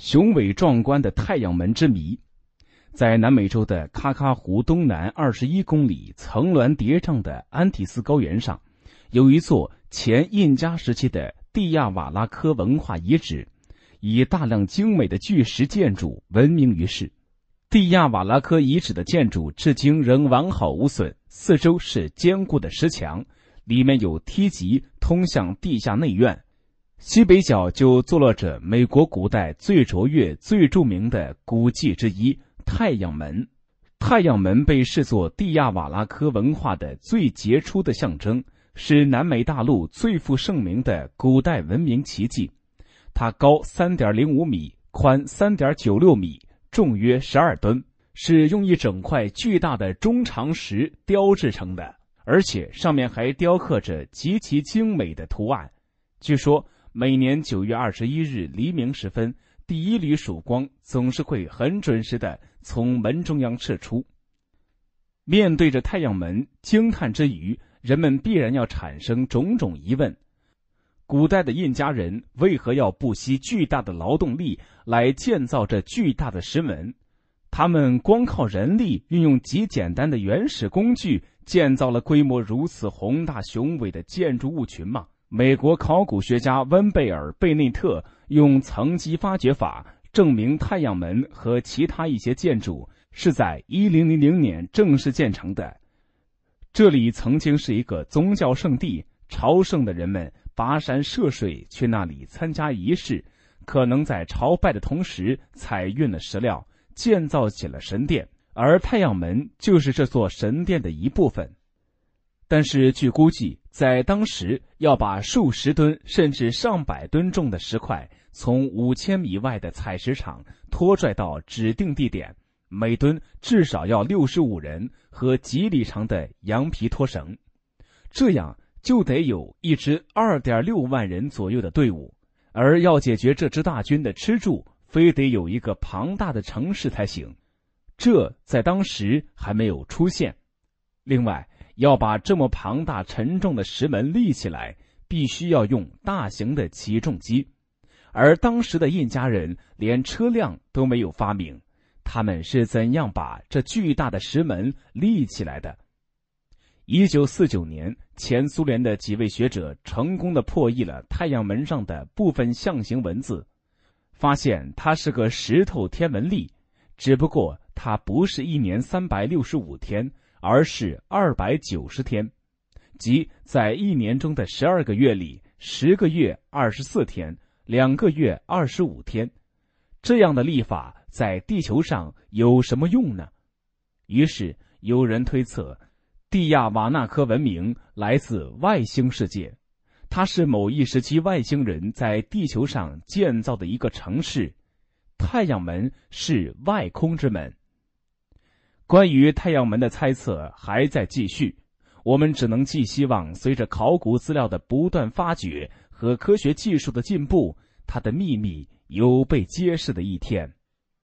雄伟壮观的太阳门之谜，在南美洲的喀喀湖东南二十一公里、层峦叠嶂的安第斯高原上，有一座前印加时期的蒂亚瓦拉科文化遗址，以大量精美的巨石建筑闻名于世。蒂亚瓦拉科遗址的建筑至今仍完好无损，四周是坚固的石墙，里面有梯级通向地下内院。西北角就坐落着美国古代最卓越、最著名的古迹之一——太阳门。太阳门被视作蒂亚瓦拉科文化的最杰出的象征，是南美大陆最负盛名的古代文明奇迹。它高三点零五米，宽三点九六米，重约十二吨，是用一整块巨大的中长石雕制成的，而且上面还雕刻着极其精美的图案。据说。每年九月二十一日黎明时分，第一缕曙光总是会很准时的从门中央射出。面对着太阳门，惊叹之余，人们必然要产生种种疑问：古代的印加人为何要不惜巨大的劳动力来建造这巨大的石门？他们光靠人力，运用极简单的原始工具，建造了规模如此宏大雄伟的建筑物群吗？美国考古学家温贝尔贝内特用层级发掘法证明，太阳门和其他一些建筑是在1000年正式建成的。这里曾经是一个宗教圣地，朝圣的人们跋山涉水去那里参加仪式，可能在朝拜的同时采运了石料，建造起了神殿，而太阳门就是这座神殿的一部分。但是，据估计，在当时要把数十吨甚至上百吨重的石块从五千米外的采石场拖拽到指定地点，每吨至少要六十五人和几里长的羊皮拖绳，这样就得有一支二点六万人左右的队伍。而要解决这支大军的吃住，非得有一个庞大的城市才行，这在当时还没有出现。另外，要把这么庞大沉重的石门立起来，必须要用大型的起重机，而当时的印加人连车辆都没有发明，他们是怎样把这巨大的石门立起来的？一九四九年，前苏联的几位学者成功的破译了太阳门上的部分象形文字，发现它是个石头天文历，只不过它不是一年三百六十五天。而是二百九十天，即在一年中的十二个月里，十个月二十四天，两个月二十五天。这样的历法在地球上有什么用呢？于是有人推测，蒂亚瓦纳科文明来自外星世界，它是某一时期外星人在地球上建造的一个城市。太阳门是外空之门。关于太阳门的猜测还在继续，我们只能寄希望，随着考古资料的不断发掘和科学技术的进步，它的秘密有被揭示的一天。